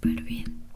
súper bien.